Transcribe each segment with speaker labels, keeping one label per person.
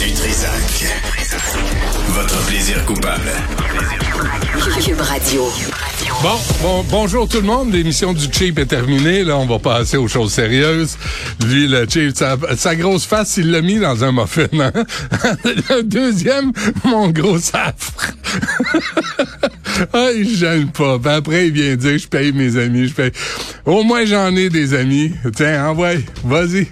Speaker 1: Du Trisac. Votre plaisir coupable.
Speaker 2: Cube Radio.
Speaker 3: Bon, bon, bonjour tout le monde. L'émission du Cheap est terminée. Là, on va passer aux choses sérieuses. Lui, le Cheap, sa, sa grosse face, il l'a mis dans un muffin. Hein? le deuxième, mon gros safre. ah, il gêne pas. Puis après, il vient dire, je paye mes amis, je paye. Au moins, j'en ai des amis. Tiens, envoie, vas-y.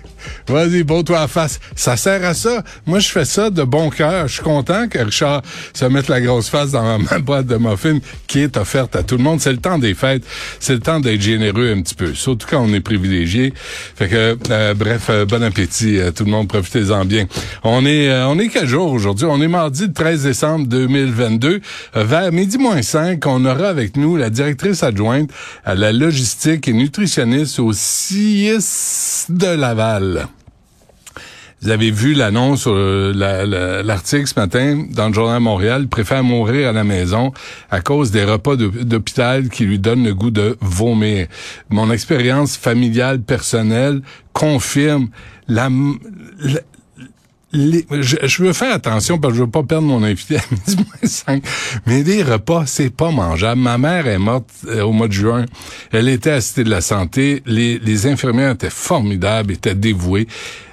Speaker 3: Vas-y, beau-toi à face. Ça sert à ça. Moi, je fais ça de bon cœur. Je suis content que Richard se mette la grosse face dans ma boîte de muffins qui est offerte à tout le monde. C'est le temps des fêtes. C'est le temps d'être généreux un petit peu. Surtout quand on est privilégié. Fait que, euh, bref, euh, bon appétit à tout le monde. Profitez-en bien. On est, euh, on est quel jour aujourd'hui? On est mardi le 13 décembre 2022. vers midi moins 5, on aura avec nous la directrice adjointe à la logistique et nutritionniste au CIS de Laval. Vous avez vu l'annonce, euh, l'article ce matin dans le journal Montréal. Il préfère mourir à la maison à cause des repas d'hôpital qui lui donnent le goût de vomir. Mon expérience familiale personnelle confirme la, je, veux faire attention parce que je veux pas perdre mon invité à midi 5. Mais les repas, c'est pas mangeable. Ma mère est morte euh, au mois de juin. Elle était assistée de la santé. Les, les infirmières étaient formidables, étaient dévouées.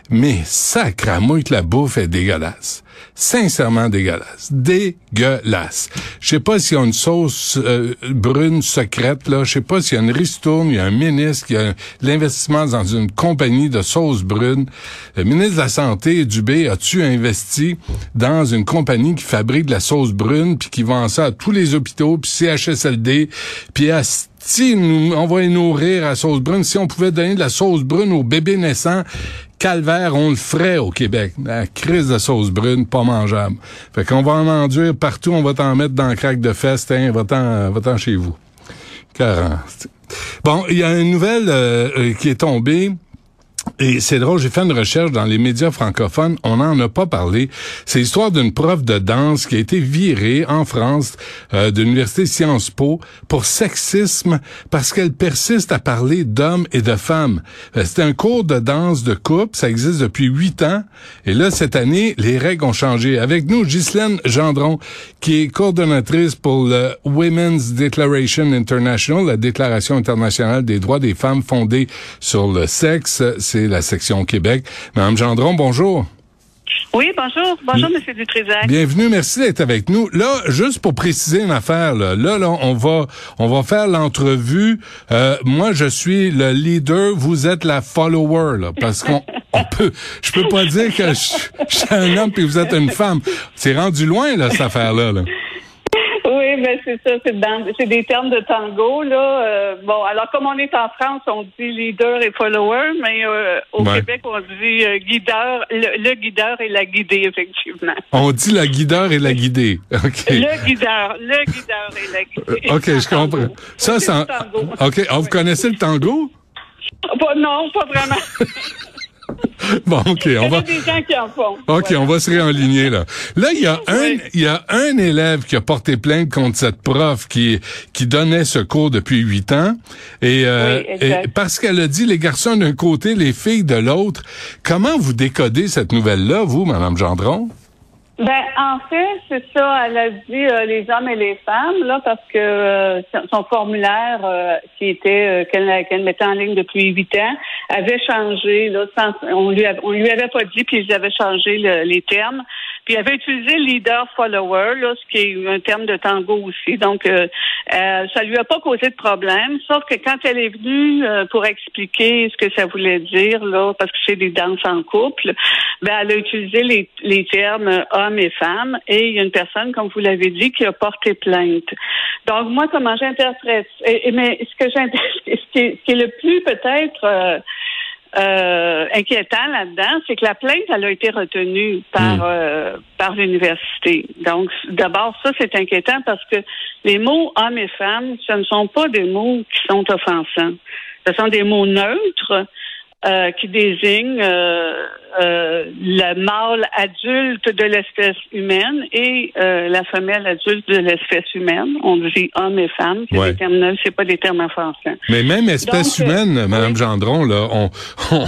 Speaker 3: Mais sacramouille que la bouffe est dégueulasse. Sincèrement dégueulasse. Dégueulasse. Je sais pas s'il y a une sauce euh, brune secrète, là. Je sais pas s'il y a une ristourne, il y a un ministre, il y a l'investissement dans une compagnie de sauce brune. Le ministre de la Santé, Dubé, as-tu investi dans une compagnie qui fabrique de la sauce brune puis qui vend ça à tous les hôpitaux, puis CHSLD, puis à si nous, on va nourrir à sauce brune, si on pouvait donner de la sauce brune aux bébés naissants, calvaire, on le ferait au Québec. La crise de sauce brune, pas mangeable. Fait qu'on va en enduire partout, on va t'en mettre dans le crack de fest, hein, va-t'en, va-t'en chez vous. Bon, il y a une nouvelle euh, euh, qui est tombée et c'est drôle, j'ai fait une recherche dans les médias francophones, on n'en a pas parlé. C'est l'histoire d'une prof de danse qui a été virée en France euh, de l'université Sciences Po pour sexisme parce qu'elle persiste à parler d'hommes et de femmes. Euh, C'était un cours de danse de couple, ça existe depuis huit ans. Et là, cette année, les règles ont changé. Avec nous, Ghislaine Gendron, qui est coordonnatrice pour le Women's Declaration International, la Déclaration internationale des droits des femmes fondée sur le sexe la section Québec. Madame Gendron, bonjour.
Speaker 4: Oui, bonjour. Bonjour, M. Dutrisac.
Speaker 3: Bienvenue, merci d'être avec nous. Là, juste pour préciser une affaire, là, là, on va on va faire l'entrevue. Euh, moi, je suis le leader, vous êtes la follower, là, parce qu'on on peut je peux pas dire que je, je suis un homme et vous êtes une femme. C'est rendu loin, là, cette affaire-là. là.
Speaker 4: C'est ça, c'est des termes de tango là. Euh, bon, alors comme on est en France, on dit leader et follower, mais euh, au Québec on dit euh, guideur, le, guideur et la guidée effectivement.
Speaker 3: On dit la guideur et la guidée. Ok.
Speaker 4: Le guideur, le guideur et la guidée.
Speaker 3: Ok, je comprends. Ça, ça. Ok, oh, vous connaissez le tango?
Speaker 4: non, pas vraiment.
Speaker 3: Bon, OK, on va.
Speaker 4: des gens qui en font.
Speaker 3: OK, on va se réaligner, là. Là, il y a un, il y a un élève qui a porté plainte contre cette prof qui, qui donnait ce cours depuis huit ans. Et, euh, parce qu'elle a dit les garçons d'un côté, les filles de l'autre. Comment vous décodez cette nouvelle-là, vous, Madame Gendron?
Speaker 4: Ben, en fait, c'est ça. Elle a dit euh, les hommes et les femmes, là, parce que euh, son formulaire euh, qui était qu'elle mettait en ligne depuis huit ans avait changé. Là, on lui on lui avait pas dit, puis ils avaient changé les termes. Puis elle avait utilisé leader-follower, là, ce qui est un terme de tango aussi. Donc, euh, euh, ça lui a pas causé de problème, sauf que quand elle est venue euh, pour expliquer ce que ça voulait dire, là, parce que c'est des danses en couple, ben, elle a utilisé les, les termes hommes et femmes, et il y a une personne, comme vous l'avez dit, qui a porté plainte. Donc, moi, comment j'interprète, mais ce que j'interprète, ce, ce qui est le plus peut-être euh, inquiétant là-dedans, c'est que la plainte, elle a été retenue par, hmm. euh, par l'université. Donc, d'abord, ça, c'est inquiétant parce que les mots hommes et femmes, ce ne sont pas des mots qui sont offensants. Ce sont des mots neutres euh, qui désigne euh, euh, le mâle adulte de l'espèce humaine et la femelle adulte de l'espèce humaine. On dit homme et femme, c'est des termes c'est pas des termes français.
Speaker 3: Mais même espèce humaine, Madame Gendron, là, on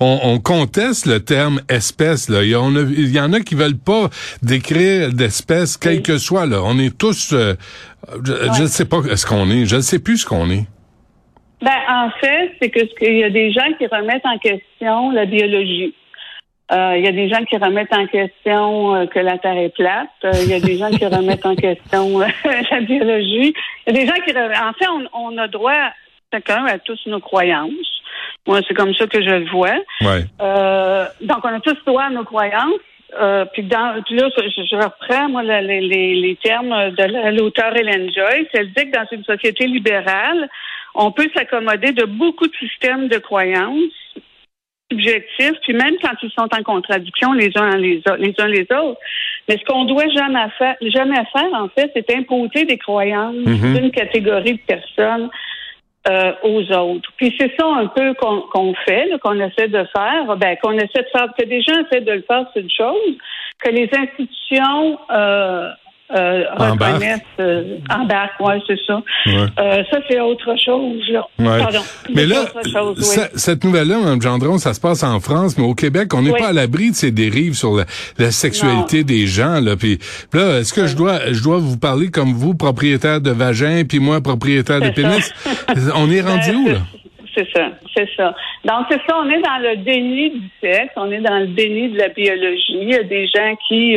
Speaker 3: on, on, conteste le terme espèce. Là. Il, y en a, il y en a qui veulent pas décrire d'espèce, quel que soit. Là, on est tous. je ne sais pas ce qu'on est. Je ne sais plus ce qu'on est.
Speaker 4: Ben, en fait, c'est que qu'il y a des gens qui remettent en question la biologie. Euh, il y a des gens qui remettent en question euh, que la Terre est plate. Euh, il y a des gens qui remettent en question la biologie. Il y a des gens qui... En fait, on, on, a droit, chacun, à tous nos croyances. Moi, c'est comme ça que je le vois.
Speaker 3: Ouais.
Speaker 4: donc, on a tous droit à nos croyances. puis, dans, puis là, je, reprends moi les, les, les termes de l'auteur Hélène Joyce. Elle dit que dans une société libérale, on peut s'accommoder de beaucoup de systèmes de croyances subjectifs, puis même quand ils sont en contradiction les uns les, les uns les autres. Mais ce qu'on doit jamais faire, jamais faire en fait, c'est imposer des croyances mm-hmm. d'une catégorie de personnes euh, aux autres. Puis c'est ça un peu qu'on fait, qu'on essaie de faire. Ben qu'on essaie de faire. Que des gens essaient de le faire, c'est une chose. Que les institutions euh, euh, reconnaissent euh, embarque, ouais, c'est ça. Euh, ça, c'est autre chose, là. Pardon.
Speaker 3: Mais là, cette nouvelle-là, Mme Gendron, ça se passe en France, mais au Québec, on n'est pas à l'abri de ces dérives sur la, sexualité des gens, là. Puis là, est-ce que je dois je dois vous parler comme vous, propriétaire de vagin, puis moi, propriétaire de pénis? on est rendu ben, où, là?
Speaker 4: C'est ça, c'est ça. Donc, c'est ça, on est dans le déni du sexe, on est dans le déni de la biologie. Il y a des gens qui...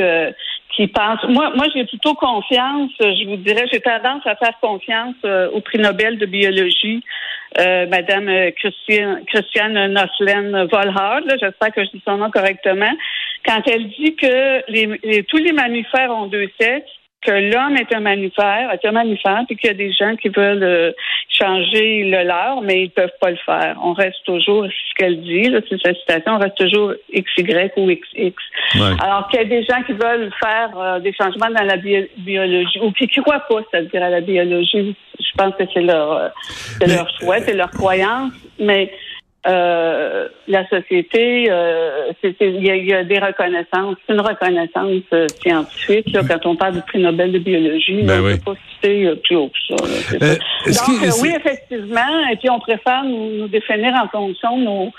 Speaker 4: Euh, qui Moi, moi, j'ai plutôt confiance. Je vous dirais, j'ai tendance à faire confiance euh, au prix Nobel de biologie, euh, Madame euh, Christiane, Christiane Noslen Volhard. J'espère que je dis son nom correctement. Quand elle dit que les, tous les mammifères ont deux sexes, que l'homme est un mammifère, est un mammifère, puis qu'il y a des gens qui veulent euh, changer le leur, mais ils peuvent pas le faire. On reste toujours, c'est ce qu'elle dit, là, c'est sa citation, on reste toujours XY ou XX. Alors qu'il y a des gens qui veulent faire euh, des changements dans la biologie, ou qui ne croient pas, c'est-à-dire à la biologie. Je pense que c'est leur, euh, leur choix, c'est leur croyance, mais euh, la société, euh, il y, a des reconnaissances, c'est une reconnaissance euh, scientifique. Là, quand on parle du prix Nobel de biologie, ben on ne peut pas citer plus haut que ça. Donc, oui, effectivement, et puis on préfère nous, définir en fonction de nos...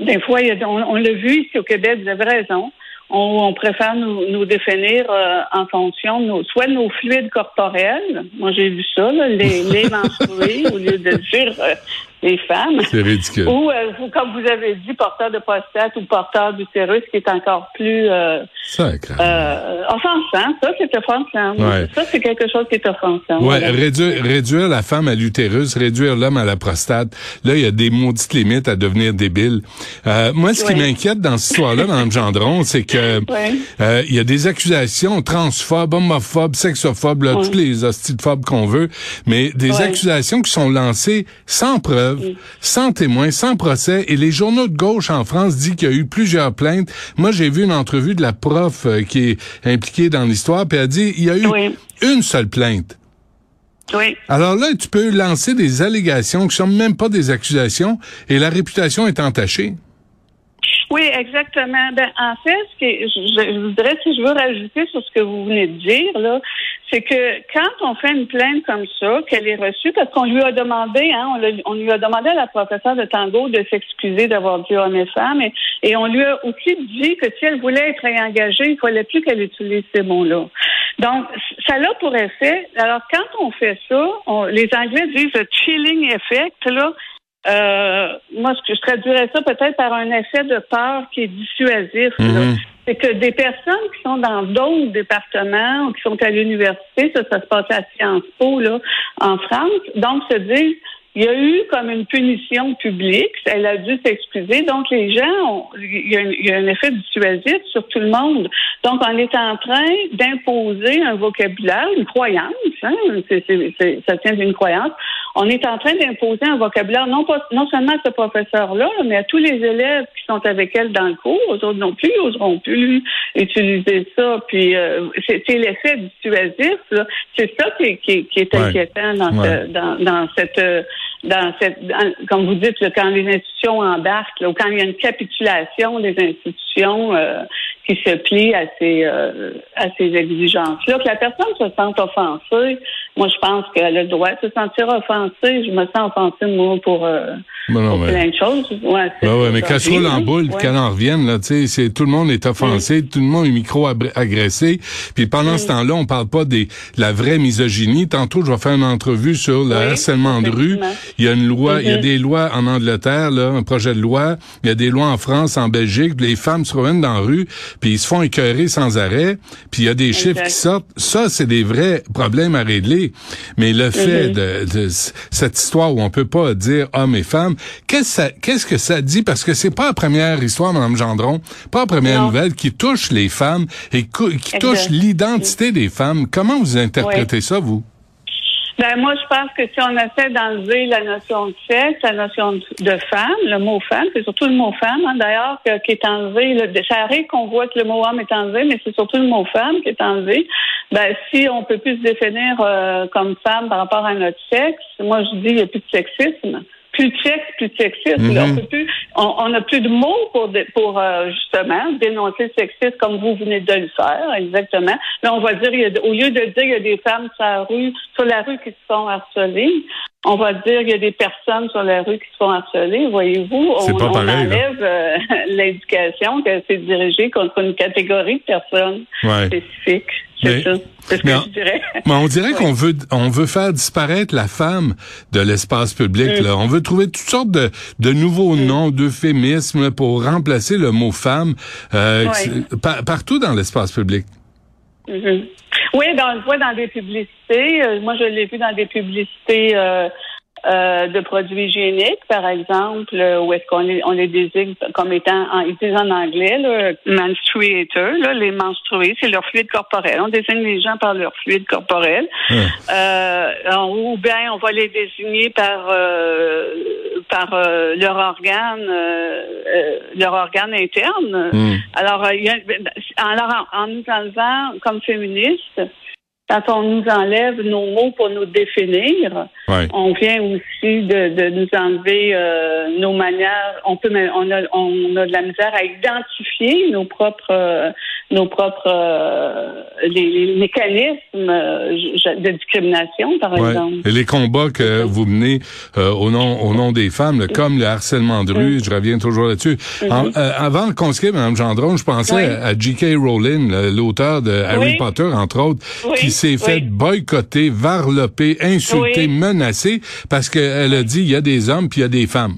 Speaker 4: Des fois, on, l'a vu ici au Québec, vous avez raison. On, préfère nous, nous définir en fonction de nos, soit de nos fluides corporels. Moi, j'ai vu ça, là, les, les menstrués, au lieu de dire les femmes.
Speaker 3: C'est ridicule.
Speaker 4: Ou, euh, comme vous avez dit, porteur de prostate ou porteur d'utérus, qui est encore plus euh, euh, offensant. Ça, c'est offensant. Ça, c'est quelque chose qui est offensant.
Speaker 3: Ouais, réduire, réduire la femme à l'utérus, réduire l'homme à la prostate. Là, il y a des maudites limites à devenir débile. Euh, moi, ce qui m'inquiète dans cette histoire-là, dans le Gendron, c'est que euh, il y a des accusations transphobes, homophobes, sexophobes, là, toutes les hostiphobes qu'on veut, mais des accusations qui sont lancées sans preuve sans témoins, sans procès. Et les journaux de gauche en France disent qu'il y a eu plusieurs plaintes. Moi, j'ai vu une entrevue de la prof euh, qui est impliquée dans l'histoire, puis elle a dit il y a eu une seule plainte.
Speaker 4: Oui.
Speaker 3: Alors là, tu peux lancer des allégations qui sont même pas des accusations et la réputation est entachée.
Speaker 4: Oui, exactement. Ben, en fait, ce que je, je, voudrais, si je veux rajouter sur ce que vous venez de dire, là, c'est que quand on fait une plainte comme ça, qu'elle est reçue, parce qu'on lui a demandé, hein, on, lui a demandé à la professeure de tango de s'excuser d'avoir dit homme et femme, et, on lui a aussi dit que si elle voulait être réengagée, il fallait plus qu'elle utilise ces mots-là. Donc, ça l'a pour effet. Alors, quand on fait ça, les Anglais disent le chilling effect, là, Euh, moi, je traduirais ça peut-être par un effet de peur qui est dissuasif.
Speaker 3: Mhm.
Speaker 4: C'est que des personnes qui sont dans d'autres départements ou qui sont à l'université, ça, ça se passe à Sciences Po, là, en France, donc se disent il y a eu comme une punition publique, elle a dû s'excuser. Donc les gens, ont, il, y a un, il, y a un, effet dissuasif sur tout le monde. Donc on est en train d'imposer un vocabulaire, une croyance, hein, ça tient d'une croyance. On est en train d'imposer un vocabulaire non pas non seulement à ce professeur-là, mais à tous les élèves qui sont avec elle dans le cours. Eux autres non plus, ils n'oseront plus utiliser ça. Puis euh, c'est, l'effet dissuasif. C'est ça qui, qui, qui est inquiétant dans,
Speaker 3: Ouais.
Speaker 4: ce, dans, dans cette dans cette, dans- comme vous dites, là, quand les institutions embarquent, là, ou quand il y a une capitulation des institutions euh, qui se plient à ces, euh, à ces exigences-là, que la personne se sente offensée, moi, je pense qu'elle a le droit de se sentir offensée. Je me sens offensée, moi, pour, euh,
Speaker 3: Ben non,
Speaker 4: pour plein de choses. Ouais,
Speaker 3: Ben ouais, mais qu'elle roule en boule,
Speaker 4: ouais.
Speaker 3: qu'elle en revienne, là, tu sais, c'est tout le monde est offensé, tout le monde est micro-agressé. Puis pendant ce temps-là, on parle pas des la vraie misogynie. Tantôt, je vais faire une entrevue sur le
Speaker 4: Oui,
Speaker 3: harcèlement de rue. Il y a une loi, il y a
Speaker 4: Mhm.
Speaker 3: des lois en Angleterre, là, un projet de loi. Il y a des lois en France, en Belgique. Les femmes se reviennent dans la rue, puis ils se font écœurer sans arrêt. Puis il y a des chiffres qui sortent. Ça, c'est des vrais problèmes à régler. Mais le fait
Speaker 4: Mhm.
Speaker 3: de, cette histoire où on peut pas dire hommes et femmes, qu'est-ce que ça, qu'est-ce que ça dit? Parce que c'est pas la première histoire, Madame Gendron, pas la première
Speaker 4: Non.
Speaker 3: nouvelle qui touche les femmes et qui touche l'identité des femmes. Comment vous interprétez ça, vous?
Speaker 4: Ben moi, je pense que si on essaie d'enlever la notion de sexe, la notion de femme, le mot femme, c'est surtout le mot femme, hein, d'ailleurs, qui est enlevé. Là, ça arrive qu'on voit que le mot homme est enlevé, mais c'est surtout le mot femme qui est enlevé. Ben, si on peut plus se définir euh, comme femme par rapport à notre sexe, moi je dis il n'y a plus de sexisme. Plus de sexe, plus de sexisme.
Speaker 3: Mhm.
Speaker 4: on peut plus, on n'a plus de mots pour pour euh, justement dénoncer le sexisme comme vous venez de le faire, exactement. Là, on va dire, il y a, au lieu de dire il y a des femmes sur la rue, sur la rue qui se font harceler, on va dire il y a des personnes sur la rue qui se font harceler. Voyez-vous,
Speaker 3: C'est
Speaker 4: on,
Speaker 3: pas
Speaker 4: on
Speaker 3: pareil, là.
Speaker 4: enlève euh, l'indication que c'est dirigé contre une catégorie de personnes
Speaker 3: Ouais.
Speaker 4: spécifiques. C'est ça. C'est ce que je dirais.
Speaker 3: Mais on dirait qu'on veut on veut faire disparaître la femme de l'espace public.
Speaker 4: Mm.
Speaker 3: Là. On veut trouver toutes sortes de, de nouveaux noms, d'euphémismes pour remplacer le mot femme euh, par- partout dans l'espace public.
Speaker 4: Mhm. Oui, dans, le dans des publicités. Euh, moi, je l'ai vu dans des publicités euh, euh, de produits hygiéniques, par exemple, euh, où est-ce qu'on les, on les désigne comme étant, en, ils disent en anglais, là, menstruator, là, les menstrués, c'est leur fluide corporel. On désigne les gens par leur fluide corporel.
Speaker 3: Ouais.
Speaker 4: Euh, ou bien on va les désigner par euh, par euh, leur organe leur organe interne.
Speaker 3: Mm.
Speaker 4: Alors, il y a- alors en, en nous enlevant comme féministes, quand on nous enlève nos mots pour nous définir,
Speaker 3: Ouais.
Speaker 4: on vient aussi de, de nous enlever euh, nos manières. On peut, on a, on a de la misère à identifier nos propres, euh, nos propres, euh, les, les mécanismes euh, de discrimination, par
Speaker 3: Ouais.
Speaker 4: exemple.
Speaker 3: Et les combats que vous menez euh, au nom au nom des femmes, là, comme le harcèlement de rue, je reviens toujours là-dessus. En- euh, avant qu'on se quitte, Mme Gendron, je pensais
Speaker 4: Oui.
Speaker 3: à J.K. Rowling, l'auteur de Harry
Speaker 4: Oui.
Speaker 3: Potter, entre autres,
Speaker 4: Oui,
Speaker 3: qui s'est fait boycotter, varloper, insulter, menacer parce qu'elle a dit il y a des hommes puis il y a des femmes.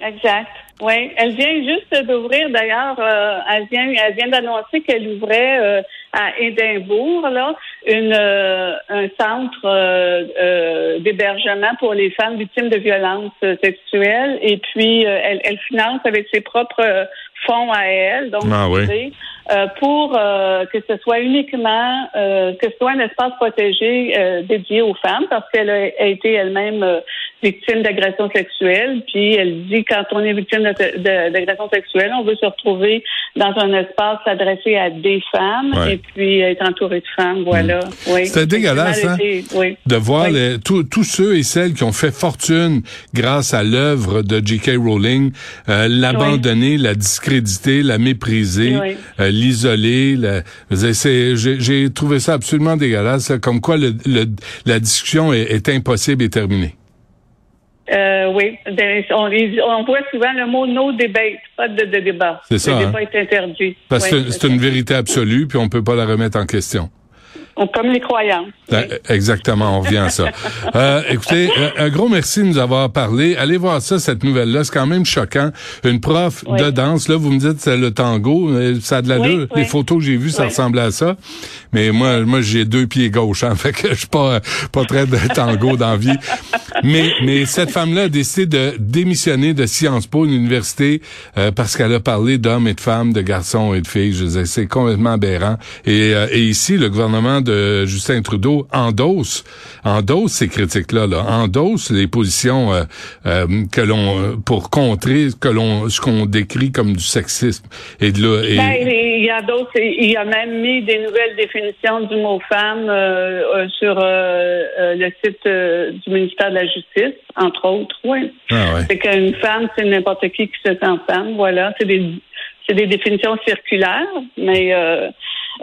Speaker 4: Exact. Oui, elle vient juste d'ouvrir d'ailleurs. euh, elle vient, elle vient d'annoncer qu'elle ouvrait euh, à Édimbourg là une euh, un centre euh, euh, d'hébergement pour les femmes victimes de violences sexuelles. Et puis euh, elle, elle finance avec ses propres fonds à elle, donc
Speaker 3: Ah oui.
Speaker 4: euh, pour euh, que ce soit uniquement euh, que ce soit un espace protégé euh, dédié aux femmes, parce qu'elle a, a été elle-même euh, victime d'agression sexuelle. Puis elle dit quand on est victime d'agression sexuelle, on veut se retrouver dans un espace adressé à des femmes
Speaker 3: Ouais.
Speaker 4: et puis être entouré de femmes. Voilà. Oui.
Speaker 3: C'était dégueulasse, hein?
Speaker 4: Oui.
Speaker 3: de voir
Speaker 4: Oui.
Speaker 3: les- tous ceux et celles qui ont fait fortune grâce à l'œuvre de J.K. Rowling, euh, l'abandonner, la discréditer, la mépriser, euh, l'isoler. la- c'est- J'ai trouvé ça absolument dégueulasse, comme quoi le, le- la discussion est, est impossible et terminée.
Speaker 4: Euh, oui, Ben, on, on voit souvent le mot no debate, pas de, de débat.
Speaker 3: C'est ça,
Speaker 4: Le
Speaker 3: hein?
Speaker 4: débat est interdit.
Speaker 3: Parce
Speaker 4: Oui,
Speaker 3: que c'est une vérité absolue, puis on peut pas la remettre en question.
Speaker 4: Comme les croyances.
Speaker 3: Ben, exactement, on revient à ça. euh, écoutez, un gros merci de nous avoir parlé. Allez voir ça, cette nouvelle-là. C'est quand même choquant. Une prof de danse, là, vous me dites c'est le tango. Ça a de l'allure. Les photos que j'ai vues, ça ressemblait à ça. Mais moi, moi j'ai deux pieds gauches, hein, fait que je suis pas, pas très de tango dans vie. Mais, mais cette femme-là a décidé de démissionner de Sciences Po, une université, euh, parce qu'elle a parlé d'hommes et de femmes, de garçons et de filles. Je c'est complètement aberrant. Et, euh, et ici, le gouvernement de Justin Trudeau endosse, endosse ces critiques-là, là, endosse les positions euh, euh, que l'on pour contrer que l'on ce qu'on décrit comme du sexisme et de là.
Speaker 4: Ben, il y a d'autres, il a même mis des nouvelles définitions du mot femme sur le site du ministère de la Justice, entre autres. Oui. Ah ouais. C'est qu'une femme, c'est n'importe qui qui se sent femme. Voilà, c'est des c'est des définitions circulaires, mais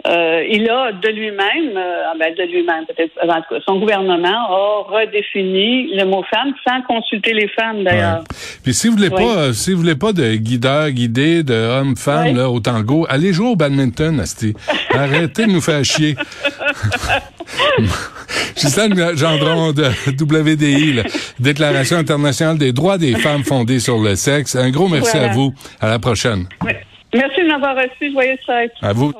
Speaker 4: euh, euh, il a de lui-même, euh, ah ben de lui-même peut-être, en tout cas, son gouvernement a redéfini le mot femme sans consulter les femmes d'ailleurs.
Speaker 3: Puis si vous voulez pas, si vous voulez pas de guideur, guidé, de homme-femme là au tango, allez jouer au badminton, Asti. Arrêtez de nous faire chier. Ghislaine Gendron de WDI, Déclaration internationale des droits des femmes fondée sur le sexe. Un gros merci à vous. À la prochaine.
Speaker 4: Merci de m'avoir reçu. Joyeux fête.
Speaker 3: À vous.